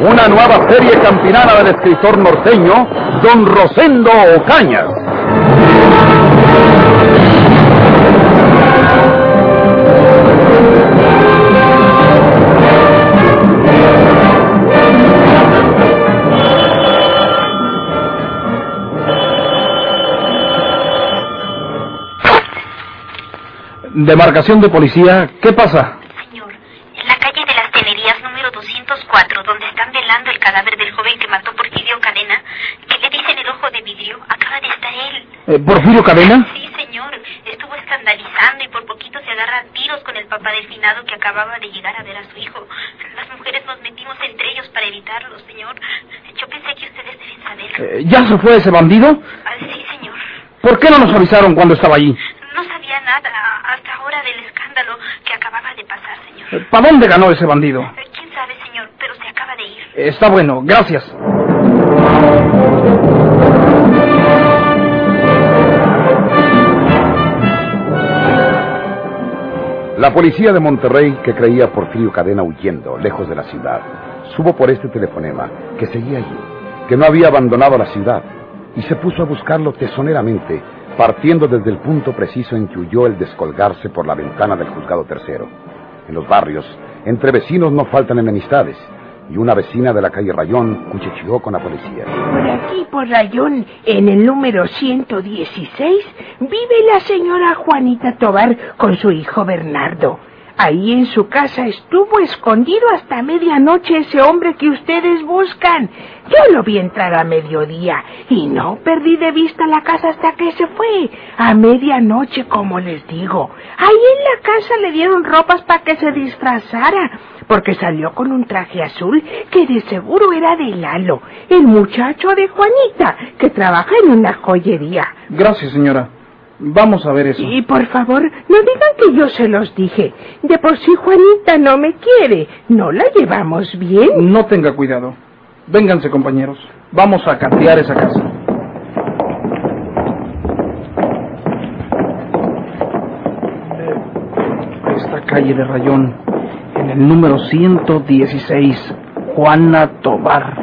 Una nueva serie campinana del escritor norteño, Don Rosendo Ocañas. Demarcación de policía, ¿qué pasa? Que mató Porfirio Cadena, que le dicen el ojo de vidrio, acaba de estar él. Eh, ¿Porfirio Cadena? Sí, señor. Estuvo escandalizando y por poquito se agarra a tiros con el papá del finado que acababa de llegar a ver a su hijo. Las mujeres nos metimos entre ellos para evitarlo, señor. Yo pensé que ustedes deben saber. Eh, ¿Ya se fue ese bandido? Ah, sí, señor. ¿Por qué no nos avisaron cuando estaba allí? No sabía nada hasta ahora del escándalo que acababa de pasar, señor. Eh, ¿Para dónde ganó ese bandido? Está bueno, gracias. La policía de Monterrey, que creía a Porfirio Cadena huyendo, lejos de la ciudad, supo por este telefonema que seguía allí, que no había abandonado la ciudad, y se puso a buscarlo tesoneramente, partiendo desde el punto preciso en que huyó el descolgarse por la ventana del juzgado tercero. En los barrios, entre vecinos no faltan enemistades, y una vecina de la calle Rayón cuchicheó con la policía. Por aquí, por Rayón, en el número 116, vive la señora Juanita Tobar con su hijo Bernardo. Ahí en su casa estuvo escondido hasta medianoche ese hombre que ustedes buscan. Yo lo vi entrar a mediodía y no perdí de vista la casa hasta que se fue. A medianoche, como les digo. Ahí en la casa le dieron ropas para que se disfrazara, porque salió con un traje azul que de seguro era de Lalo, el muchacho de Juanita, que trabaja en una joyería. Gracias, señora. Vamos a ver eso. Y por favor, no digan que yo se los dije. De por sí Juanita no me quiere. ¿No la llevamos bien? No tenga cuidado. Vénganse, compañeros. Vamos a catear esa casa. Eh, Esta calle de Rayón, en el número 116, Juana Tobar.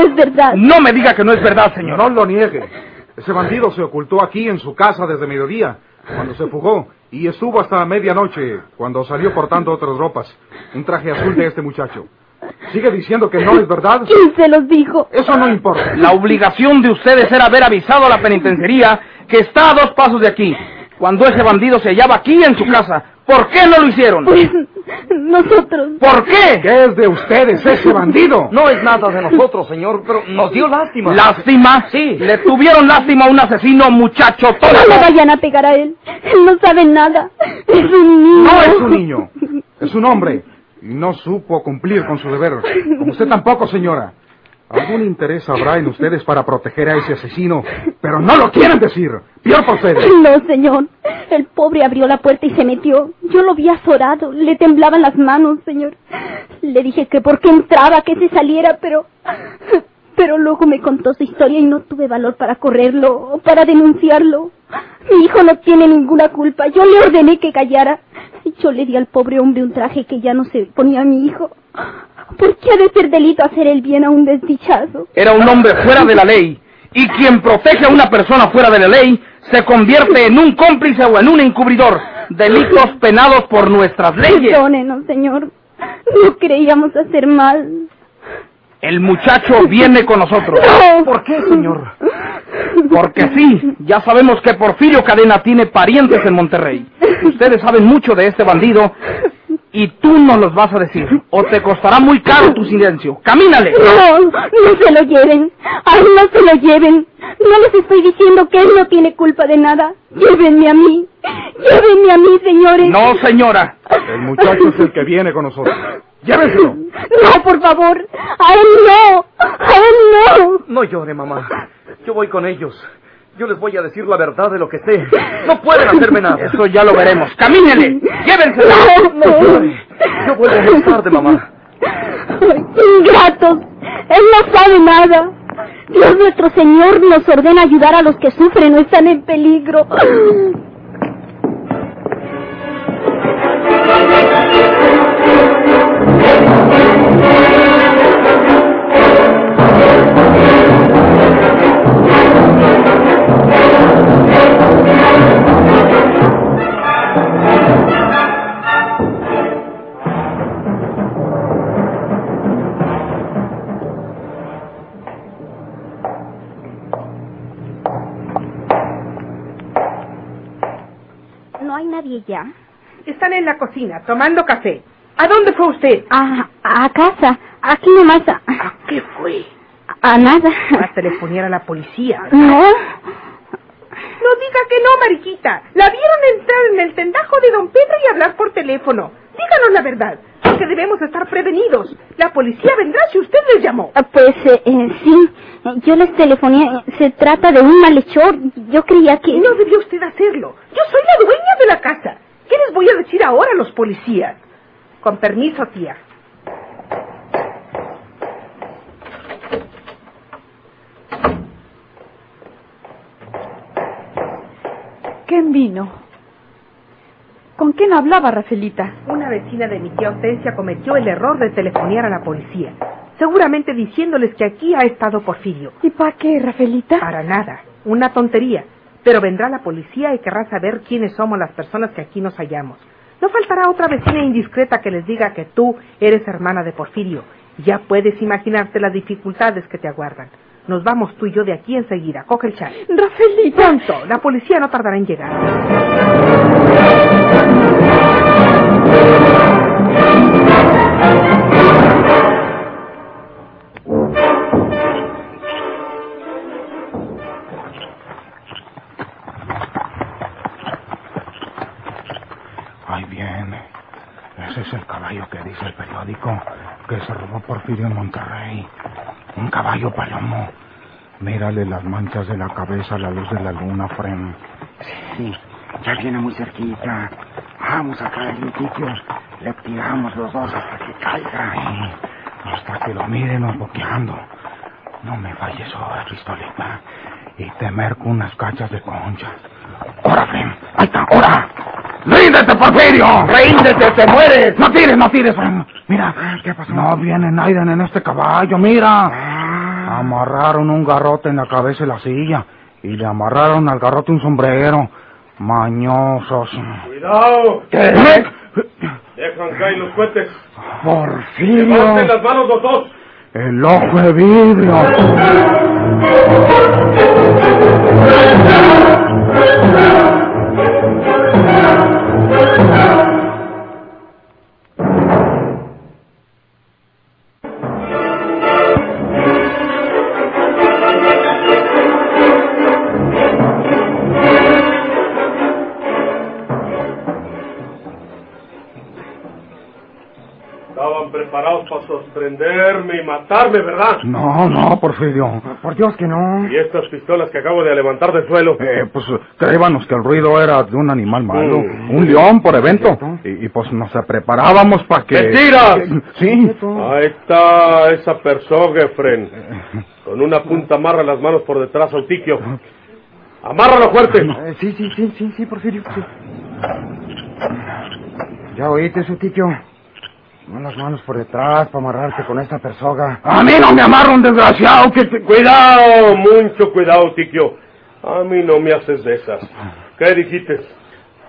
No es verdad. No me diga que no es verdad, señor. No lo niegue. Ese bandido se ocultó aquí en su casa desde mediodía, cuando se fugó, y estuvo hasta medianoche, cuando salió portando otras ropas. Un traje azul de este muchacho. ¿Sigue diciendo que no es verdad? ¿Quién se los dijo? Eso no importa. La obligación de ustedes era haber avisado a la penitenciaría que está a dos pasos de aquí, cuando ese bandido se hallaba aquí en su casa. ¿Por qué no lo hicieron? Pues nosotros. ¿Por qué? ¿Qué es de ustedes ese bandido? No es nada de nosotros, señor, pero nos dio lástima. ¿Lástima? Sí. Le tuvieron lástima a un asesino muchacho No todo. le vayan a pegar a él. Él no sabe nada. Es un niño. No es un niño, es un hombre. Y no supo cumplir con su deber. Como usted tampoco, señora. Algún interés habrá en ustedes para proteger a ese asesino, pero no lo quieren decir. Peor por ustedes. No, señor. El pobre abrió la puerta y se metió. Yo lo vi azorado. Le temblaban las manos, señor. Le dije que por qué entraba, que se saliera, pero... Pero luego me contó su historia y no tuve valor para correrlo o para denunciarlo. Mi hijo no tiene ninguna culpa. Yo le ordené que callara. Yo le di al pobre hombre un traje que ya no se ponía a mi hijo. ¿Por qué ha de ser delito hacer el bien a un desdichado? Era un hombre fuera de la ley. Y quien protege a una persona fuera de la ley se convierte en un cómplice o en un encubridor. Delitos penados por nuestras leyes. Perdónenos, señor. No creíamos hacer mal. El muchacho viene con nosotros. ¿Por qué, señor? Porque sí, ya sabemos que Porfirio Cadena tiene parientes en Monterrey. Ustedes saben mucho de este bandido y tú no los vas a decir. O te costará muy caro tu silencio. ¡Camínale! No, no se lo lleven. Ay, no se lo lleven. No les estoy diciendo que él no tiene culpa de nada. Llévenme a mí. Llévenme a mí, señores. No, señora. El muchacho es el que viene con nosotros. Llévenselo. No, por favor. A él no. A él no. No llore, mamá. Yo voy con ellos. Yo les voy a decir la verdad de lo que sé. No pueden hacerme nada. Eso ya lo veremos. ¡Camínele! ¡Llévenselo! No, no. Yo vuelvo más tarde, mamá. Ay, Ingratos. Él no sabe nada. Dios nuestro Señor nos ordena ayudar a los que sufren o están en peligro. Cocina, tomando café. ¿A dónde fue usted? A, a casa. Aquí nomás. A, ¿A qué fue? a nada. A telefonear a la policía. No. No diga que no, mariquita. La vieron entrar en el tendajo de don Pedro y hablar por teléfono. Díganos la verdad, porque debemos estar prevenidos. La policía vendrá si usted les llamó. Ah, Pues eh, eh, sí, yo les telefoné. Se trata de un malhechor. Yo creía que... No debió usted hacerlo. Yo soy la dueña de la casa. ¿Qué les voy a decir ahora a los policías? Con permiso, tía. ¿Quién vino? ¿Con quién hablaba, Rafaelita? Una vecina de mi tía Hortensia cometió el error de telefonear a la policía. Seguramente diciéndoles que aquí ha estado Porfirio. ¿Y para qué, Rafaelita? Para nada. Una tontería. Pero vendrá la policía y querrá saber quiénes somos las personas que aquí nos hallamos. No faltará otra vecina indiscreta que les diga que tú eres hermana de Porfirio. Ya puedes imaginarte las dificultades que te aguardan. Nos vamos tú y yo de aquí enseguida. Coge el chal. Rafaelita. Pronto. La policía no tardará en llegar. Que se robó Porfirio en Monterrey. Un caballo palomo. Mírale las manchas de la cabeza a la luz de la luna, Fren. Sí, ya viene muy cerquita. Vamos a caerle, Tito. Le tiramos los dos hasta que caiga. Ahí, hasta que lo miren boqueando. No me falles ahora, pistolita. Y te merco unas cachas de concha. ¡Ora, Fren! ¡Ahí está! ¡Ora! ¡Ríndete, Porfirio! ¡Ríndete, te mueres! ¡No tires, no tires! Mira, ¿Qué pasó? no viene Naiden en este caballo, mira. Amarraron un garrote en la cabeza de la silla y le amarraron al garrote un sombrero. Mañosos. ¡Cuidado! ¿Qué? Dejan caer los cohetes. Porfirio. ¡Levanten las manos los dos! El ojo de vidrio. para sorprenderme y matarme, ¿verdad? No, no, Porfirio. Por Dios que no. Y estas pistolas que acabo de levantar del suelo. Eh, pues creíbanos que el ruido era de un animal malo, Mm. un león por evento. Y, y, pues nos preparábamos para que... ¡Mentiras! Sí. Ahí está esa persona, Efren. Con una punta amarra las manos por detrás al tiquio. ¡Amárralo fuerte! Eh, sí, sí, sí, sí, sí, Porfirio. Sí. Ya oíste su Tito. Pon las manos por detrás para amarrarte con esta persoga. A mí no me amarra un desgraciado que... te- Cuidado, mucho cuidado, tiquio. A mí no me haces de esas. ¿Qué dijiste?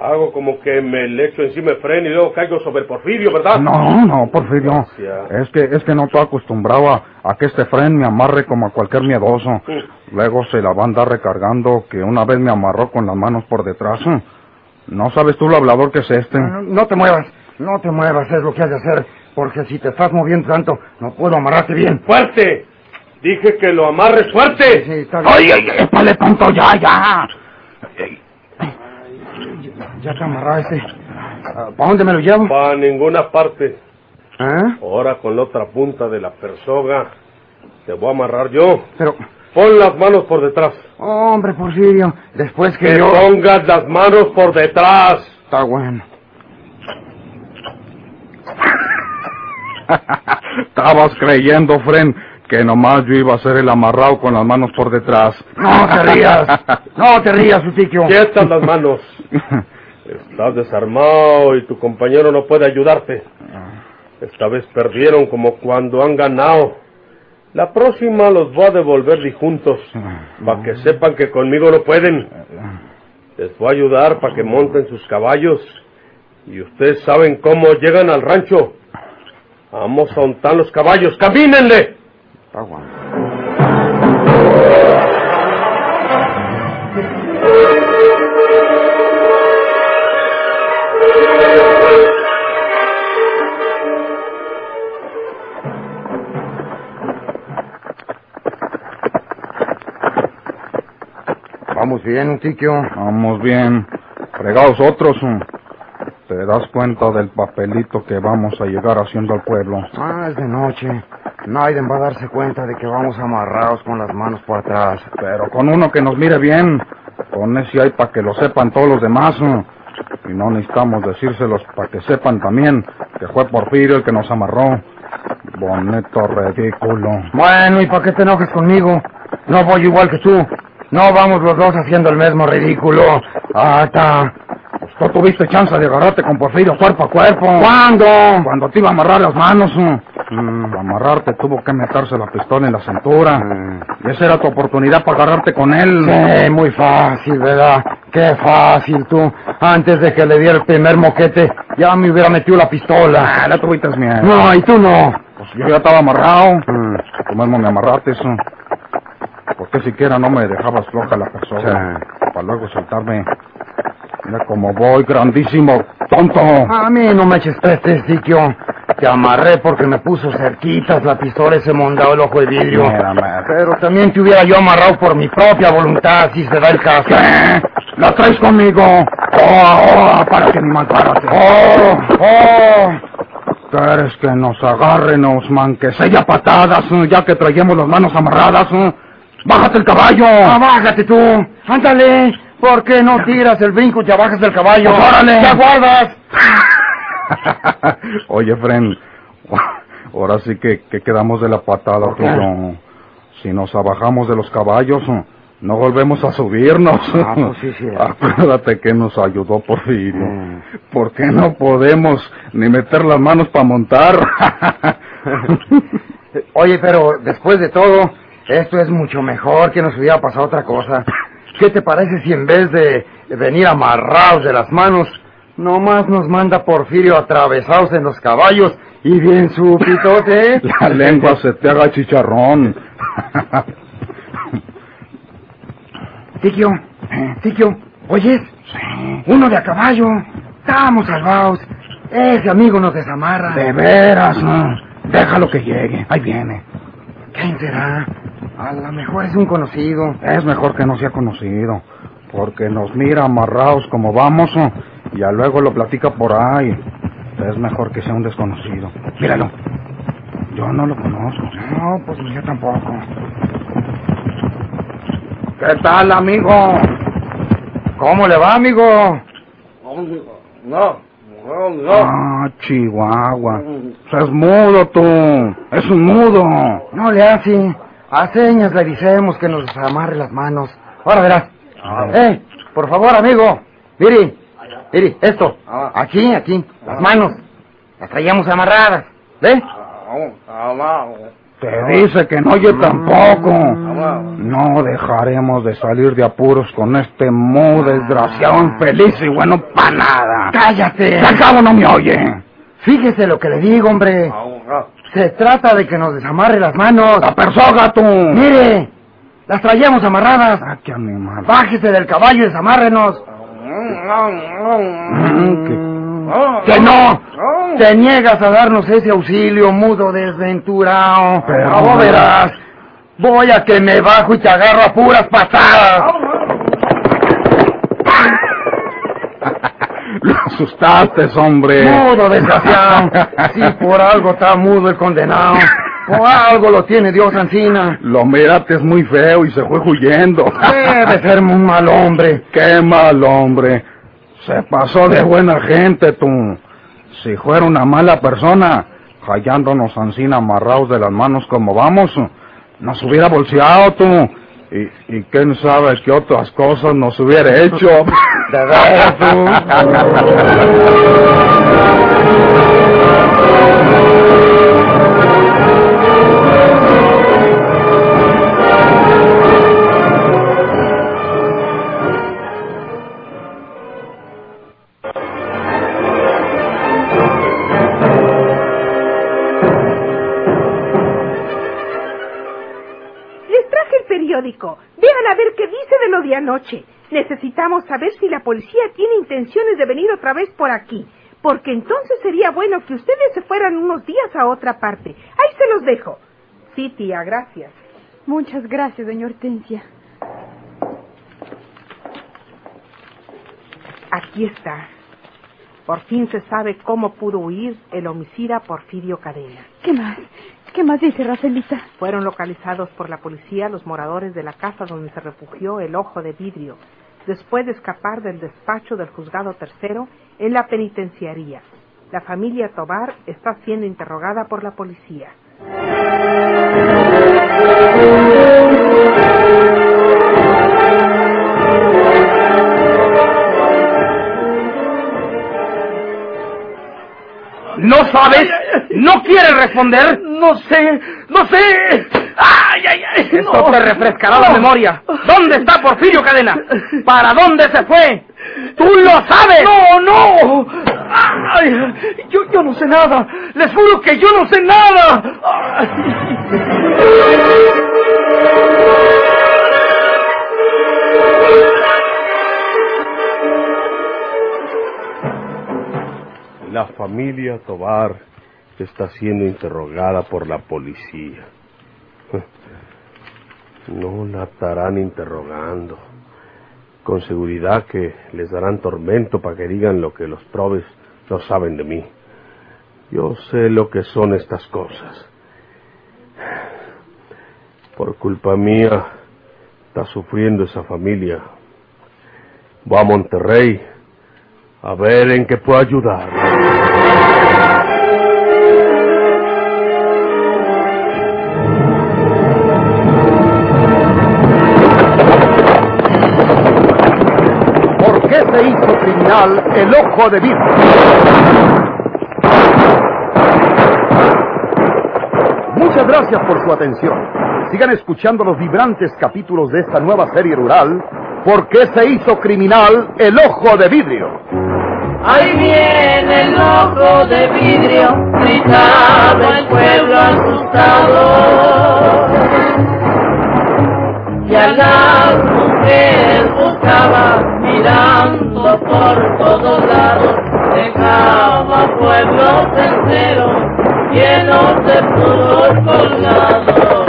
Hago como que me le echo encima Efren y luego caigo sobre Porfirio, ¿verdad? No, no, Porfirio. Gracias. Es que, es que no estoy acostumbrado a, a que este fren me amarre como a cualquier miedoso. Luego se la va a andar recargando que una vez me amarró con las manos por detrás. No sabes tú lo hablador que es este. No, no te muevas, no te muevas, es lo que has de hacer, porque si te estás moviendo tanto, no puedo amarrarte bien. ¡Fuerte! Dije que lo amarres fuerte. Sí, está bien. ¡Ay, ay, épale, tonto, ya, ya! Ya te amarrado ese. ¿Para dónde me lo llevo? Para ninguna parte. ¿Eh? Ahora con la otra punta de la persoga te voy a amarrar yo. Pero, Pon las manos por detrás. hombre, Porfirio, después que Que yo... pongas las manos por detrás. Está bueno. Estabas creyendo, Fren, que nomás yo iba a ser el amarrado con las manos por detrás. No te rías, no te rías, Utiquio. Quietas las manos. Estás desarmado y tu compañero no puede ayudarte. Esta vez perdieron como cuando han ganado. La próxima los voy a devolver de juntos, para que sepan que conmigo no pueden. Les voy a ayudar para que monten sus caballos. Y ustedes saben cómo llegan al rancho. Vamos a untar los caballos. ¡Camínenle! Vamos bien, Utiquio. Vamos bien. Fregados otros. ¿Te das cuenta del papelito que vamos a llegar haciendo al pueblo? Ah, es de noche. Nadie va a darse cuenta de que vamos amarrados con las manos por atrás. Pero con uno que nos mire bien. Con ese hay para que lo sepan todos los demás. mm. Y no necesitamos decírselos para que sepan también que fue Porfirio el que nos amarró. Boneto ridículo. Bueno, ¿y para qué te enojes conmigo? No voy igual que tú. No vamos los dos haciendo el mismo ridículo. Ah, tú tuviste chance de agarrarte con Porfirio cuerpo a cuerpo. ¿Cuándo? Cuando te iba a amarrar las manos. mm. Para amarrarte tuvo que meterse la pistola en la cintura. Y esa era tu oportunidad para agarrarte con él. Sí, muy fácil, ¿verdad? Qué fácil tú. Antes de que le diera el primer moquete, ya me hubiera metido la pistola. Ah, no tuviste miedo. No, y tú no. Pues yo ya estaba amarrado. Tú mismo me amarraste eso. ¿Por qué siquiera no me dejabas floja la persona? Para luego soltarme. Mira cómo voy, grandísimo tonto. A mí no me eches peste, Siquio. Te amarré porque me puso cerquitas la pistola ese mondado el ojo de vidrio. Mira, mira. Pero también te hubiera yo amarrado por mi propia voluntad, si se da el caso. ¿Qué? ¿La traes conmigo? ¡Oh, oh! Para que me matárate. ¡Oh! ¡Oh! ¿Quieres que nos agarren, man? Que sella patadas, ya que traemos las manos amarradas? ¡Bájate el caballo! Ah, bájate tú! ¡Ándale! ¿Por qué no tiras el brinco y te bajas del caballo? Pues órale. ¡Te aguardas! Oye, Fren, ahora sí que, que quedamos de la patada, ¿Por tú. Si nos abajamos de los caballos, no volvemos a subirnos. Ah, pues sí, sí. Acuérdate que nos ayudó Porfirio. Mm. ¿Por qué no podemos ni meter las manos para montar? Oye, pero después de todo, esto es mucho mejor que nos hubiera pasado otra cosa. ¿Qué te parece si en vez de venir amarrados de las manos, nomás nos manda Porfirio atravesados en los caballos y bien súpitos, eh? La lengua se te haga chicharrón. Tiquio, Tiquio, ¿oyes? Uno de a caballo. Estamos salvados. Ese amigo nos desamarra. De veras, no. Déjalo que llegue. Ahí viene. ¿Quién será? A lo mejor es un conocido. Es mejor que no sea conocido, porque nos mira amarrados como vamos y ya luego lo platica por ahí. Es mejor que sea un desconocido. Míralo. Yo no lo conozco. No, pues yo tampoco. ¿Qué tal, amigo? ¿Cómo le va, amigo? No, no, no. Ah, Chihuahua. Es mudo tú. Es un mudo. No le hace. A señas le decimos que nos amarre las manos. Ahora verás. ¡Eh! Por favor, amigo. Mire. Mire, esto. Aquí, aquí. Las manos. Las traíamos amarradas. ¿Ve? Te dice que no oye tampoco. No dejaremos de salir de apuros con este mo desgraciado, infeliz y bueno para nada. ¡Cállate! Al cabo no me oye. Fíjese lo que le digo, hombre. Se trata de que nos desamarre las manos. ¡La tú! Mire, las traíamos amarradas. Ah, qué animal. Bájese del caballo y desamárrenos. Mm, que- ¡Que no! Te niegas a darnos ese auxilio, mudo desventurado. Pero verás. Voy a que me bajo y te agarro a puras patadas. Asustaste, hombre. Mudo, desgraciado. Si por algo está mudo el condenado. Por algo lo tiene Dios Ancina. Lo miraste es muy feo y se fue huyendo. Debe ser un mal hombre. Qué mal hombre. Se pasó de buena gente, tú. Si fuera una mala persona, hallándonos ansina amarrados de las manos como vamos, nos hubiera bolseado, tú. Y, y quién sabe qué otras cosas nos hubiera hecho. periódico. Vean a ver qué dice de lo de anoche. Necesitamos saber si la policía tiene intenciones de venir otra vez por aquí. Porque entonces sería bueno que ustedes se fueran unos días a otra parte. Ahí se los dejo. Sí, tía, gracias. Muchas gracias, doña Hortensia. Aquí está. Por fin se sabe cómo pudo huir el homicida Porfirio Cadena. ¿Qué más? ¿Qué más dice Rafaelita? Fueron localizados por la policía los moradores de la casa donde se refugió el ojo de vidrio, después de escapar del despacho del juzgado tercero en la penitenciaría. La familia Tobar está siendo interrogada por la policía. ¿No sabes? ¿No quieres responder? No sé, no sé. ¡Ay, ay, ay! Esto no. te refrescará la memoria. ¿Dónde está Porfirio Cadena? ¿Para dónde se fue? ¡Tú lo sabes! ¡No, no! Ay, yo, yo no sé nada. Les juro que yo no sé nada. La familia Tobar está siendo interrogada por la policía. No la estarán interrogando. Con seguridad que les darán tormento para que digan lo que los probes no saben de mí. Yo sé lo que son estas cosas. Por culpa mía está sufriendo esa familia. Voy a Monterrey a ver en qué puedo ayudar. Criminal el ojo de vidrio? Muchas gracias por su atención. Sigan escuchando los vibrantes capítulos de esta nueva serie rural. ¿Por qué se hizo criminal el ojo de vidrio? Ahí viene el ojo de vidrio, gritaba el pueblo asustado. Y a las mujeres buscaba mirando por todos lados, dejaba pueblos enteros llenos de puros colgados.